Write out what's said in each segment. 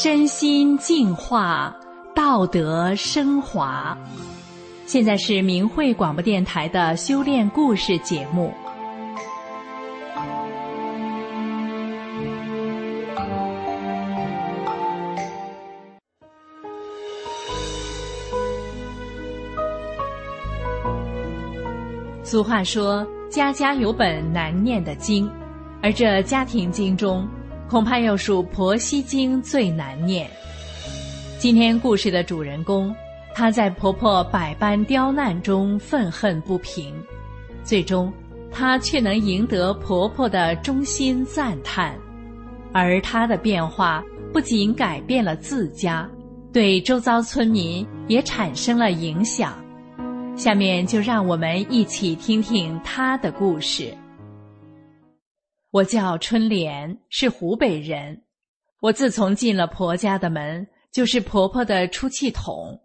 身心净化，道德升华。现在是明慧广播电台的修炼故事节目。俗话说：“家家有本难念的经”，而这家庭经中。恐怕要数婆媳经最难念。今天故事的主人公，她在婆婆百般刁难中愤恨不平，最终她却能赢得婆婆的衷心赞叹，而她的变化不仅改变了自家，对周遭村民也产生了影响。下面就让我们一起听听她的故事。我叫春莲，是湖北人。我自从进了婆家的门，就是婆婆的出气筒。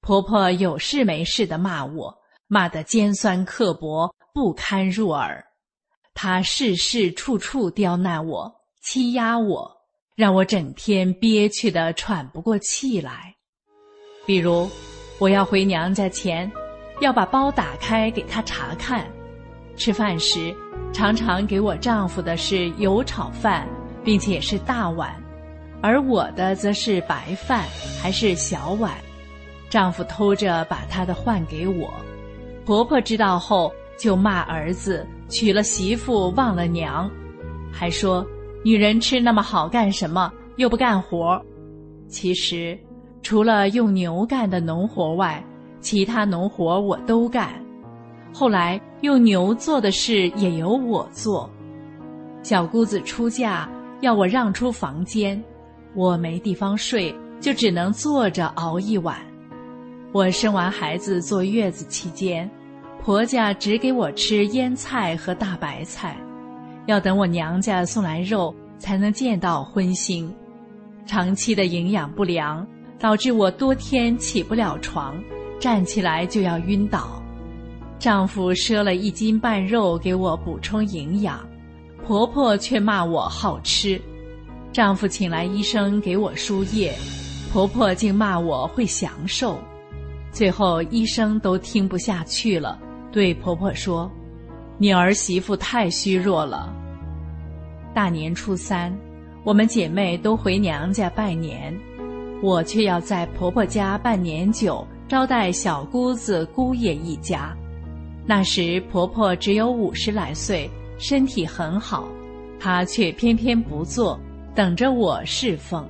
婆婆有事没事的骂我，骂得尖酸刻薄，不堪入耳。她事事处处刁难我，欺压我，让我整天憋屈的喘不过气来。比如，我要回娘家前，要把包打开给她查看；吃饭时。常常给我丈夫的是油炒饭，并且是大碗，而我的则是白饭，还是小碗。丈夫偷着把他的换给我，婆婆知道后就骂儿子娶了媳妇忘了娘，还说女人吃那么好干什么，又不干活。其实，除了用牛干的农活外，其他农活我都干。后来用牛做的事也由我做，小姑子出嫁要我让出房间，我没地方睡，就只能坐着熬一晚。我生完孩子坐月子期间，婆家只给我吃腌菜和大白菜，要等我娘家送来肉才能见到荤腥。长期的营养不良导致我多天起不了床，站起来就要晕倒。丈夫赊了一斤半肉给我补充营养，婆婆却骂我好吃。丈夫请来医生给我输液，婆婆竟骂我会享受。最后医生都听不下去了，对婆婆说：“你儿媳妇太虚弱了。”大年初三，我们姐妹都回娘家拜年，我却要在婆婆家办年酒，招待小姑子、姑爷一家。那时婆婆只有五十来岁，身体很好，她却偏偏不做，等着我侍奉。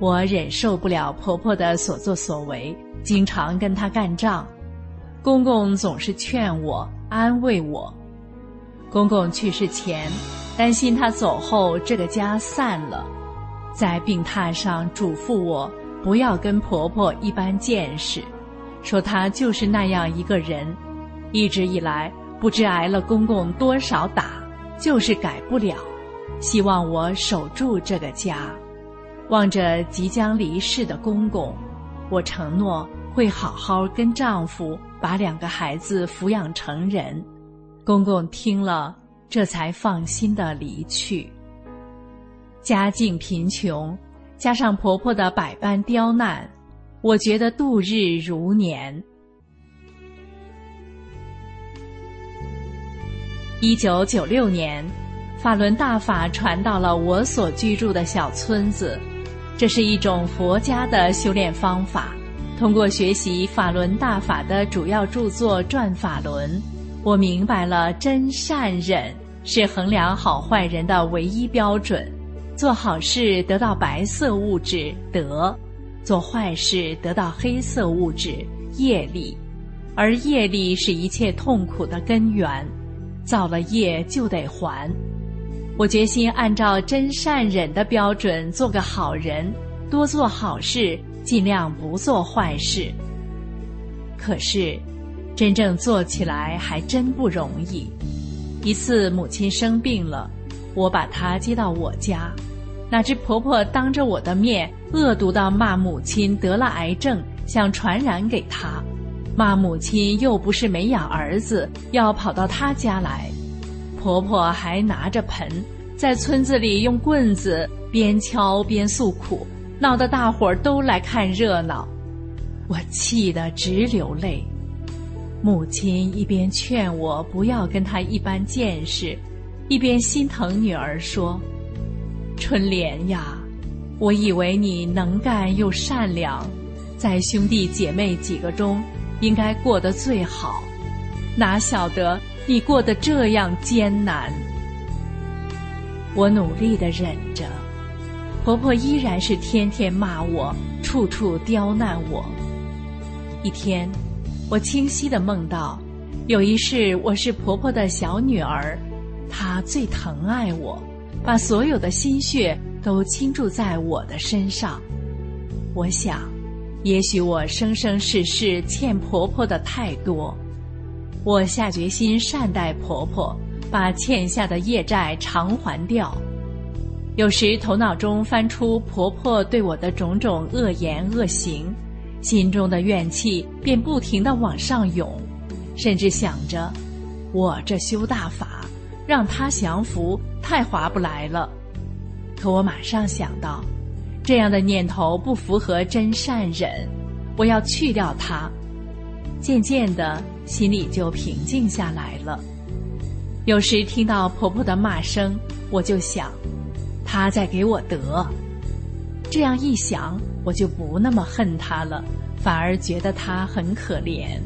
我忍受不了婆婆的所作所为，经常跟她干仗。公公总是劝我、安慰我。公公去世前，担心他走后这个家散了，在病榻上嘱咐我不要跟婆婆一般见识，说她就是那样一个人。一直以来，不知挨了公公多少打，就是改不了。希望我守住这个家。望着即将离世的公公，我承诺会好好跟丈夫把两个孩子抚养成人。公公听了，这才放心的离去。家境贫穷，加上婆婆的百般刁难，我觉得度日如年。一九九六年，法轮大法传到了我所居住的小村子。这是一种佛家的修炼方法。通过学习法轮大法的主要著作《转法轮》，我明白了真善忍是衡量好坏人的唯一标准。做好事得到白色物质德，做坏事得到黑色物质业力，而业力是一切痛苦的根源。造了业就得还，我决心按照真善忍的标准做个好人，多做好事，尽量不做坏事。可是，真正做起来还真不容易。一次母亲生病了，我把她接到我家，哪知婆婆当着我的面恶毒地骂母亲得了癌症，想传染给她，骂母亲又不是没养儿子，要跑到她家来。婆婆还拿着盆，在村子里用棍子边敲边诉苦，闹得大伙儿都来看热闹。我气得直流泪。母亲一边劝我不要跟他一般见识，一边心疼女儿说：“春莲呀，我以为你能干又善良，在兄弟姐妹几个中应该过得最好，哪晓得你过得这样艰难。”我努力的忍着，婆婆依然是天天骂我，处处刁难我。一天。我清晰的梦到，有一世我是婆婆的小女儿，她最疼爱我，把所有的心血都倾注在我的身上。我想，也许我生生世世欠婆婆的太多，我下决心善待婆婆，把欠下的业债偿还掉。有时头脑中翻出婆婆对我的种种恶言恶行。心中的怨气便不停的往上涌，甚至想着，我这修大法，让他降服太划不来了。可我马上想到，这样的念头不符合真善忍，我要去掉它。渐渐的，心里就平静下来了。有时听到婆婆的骂声，我就想，她在给我得。这样一想。我就不那么恨她了，反而觉得他很可怜。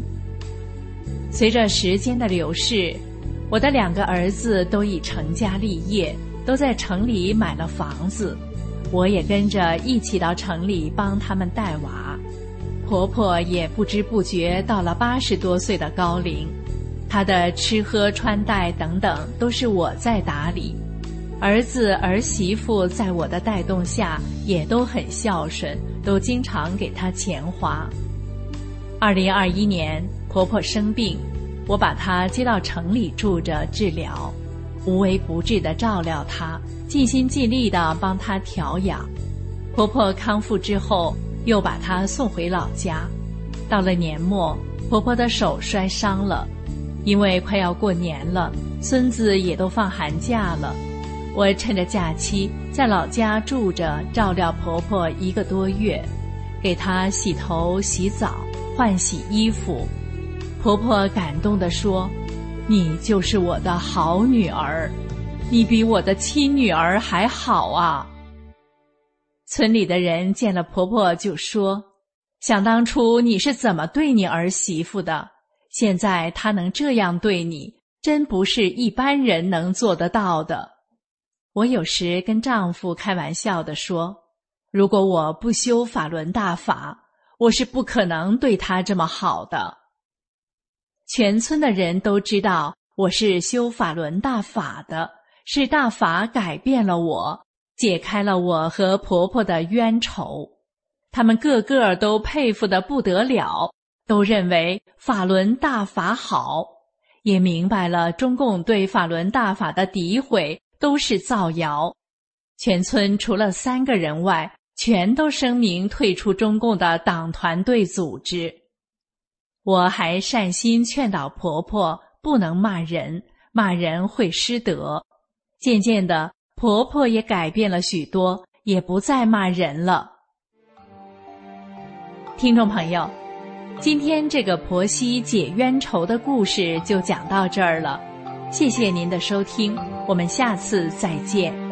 随着时间的流逝，我的两个儿子都已成家立业，都在城里买了房子，我也跟着一起到城里帮他们带娃。婆婆也不知不觉到了八十多岁的高龄，她的吃喝穿戴等等都是我在打理。儿子儿媳妇在我的带动下也都很孝顺，都经常给她钱花。二零二一年，婆婆生病，我把她接到城里住着治疗，无微不至的照料她，尽心尽力的帮她调养。婆婆康复之后，又把她送回老家。到了年末，婆婆的手摔伤了，因为快要过年了，孙子也都放寒假了。我趁着假期在老家住着，照料婆婆一个多月，给她洗头、洗澡、换洗衣服。婆婆感动地说：“你就是我的好女儿，你比我的亲女儿还好啊。”村里的人见了婆婆就说：“想当初你是怎么对你儿媳妇的？现在她能这样对你，真不是一般人能做得到的。”我有时跟丈夫开玩笑的说：“如果我不修法轮大法，我是不可能对他这么好的。”全村的人都知道我是修法轮大法的，是大法改变了我，解开了我和婆婆的冤仇。他们个个都佩服的不得了，都认为法轮大法好，也明白了中共对法轮大法的诋毁。都是造谣，全村除了三个人外，全都声明退出中共的党团队组织。我还善心劝导婆婆不能骂人，骂人会失德。渐渐的，婆婆也改变了许多，也不再骂人了。听众朋友，今天这个婆媳解冤仇的故事就讲到这儿了。谢谢您的收听，我们下次再见。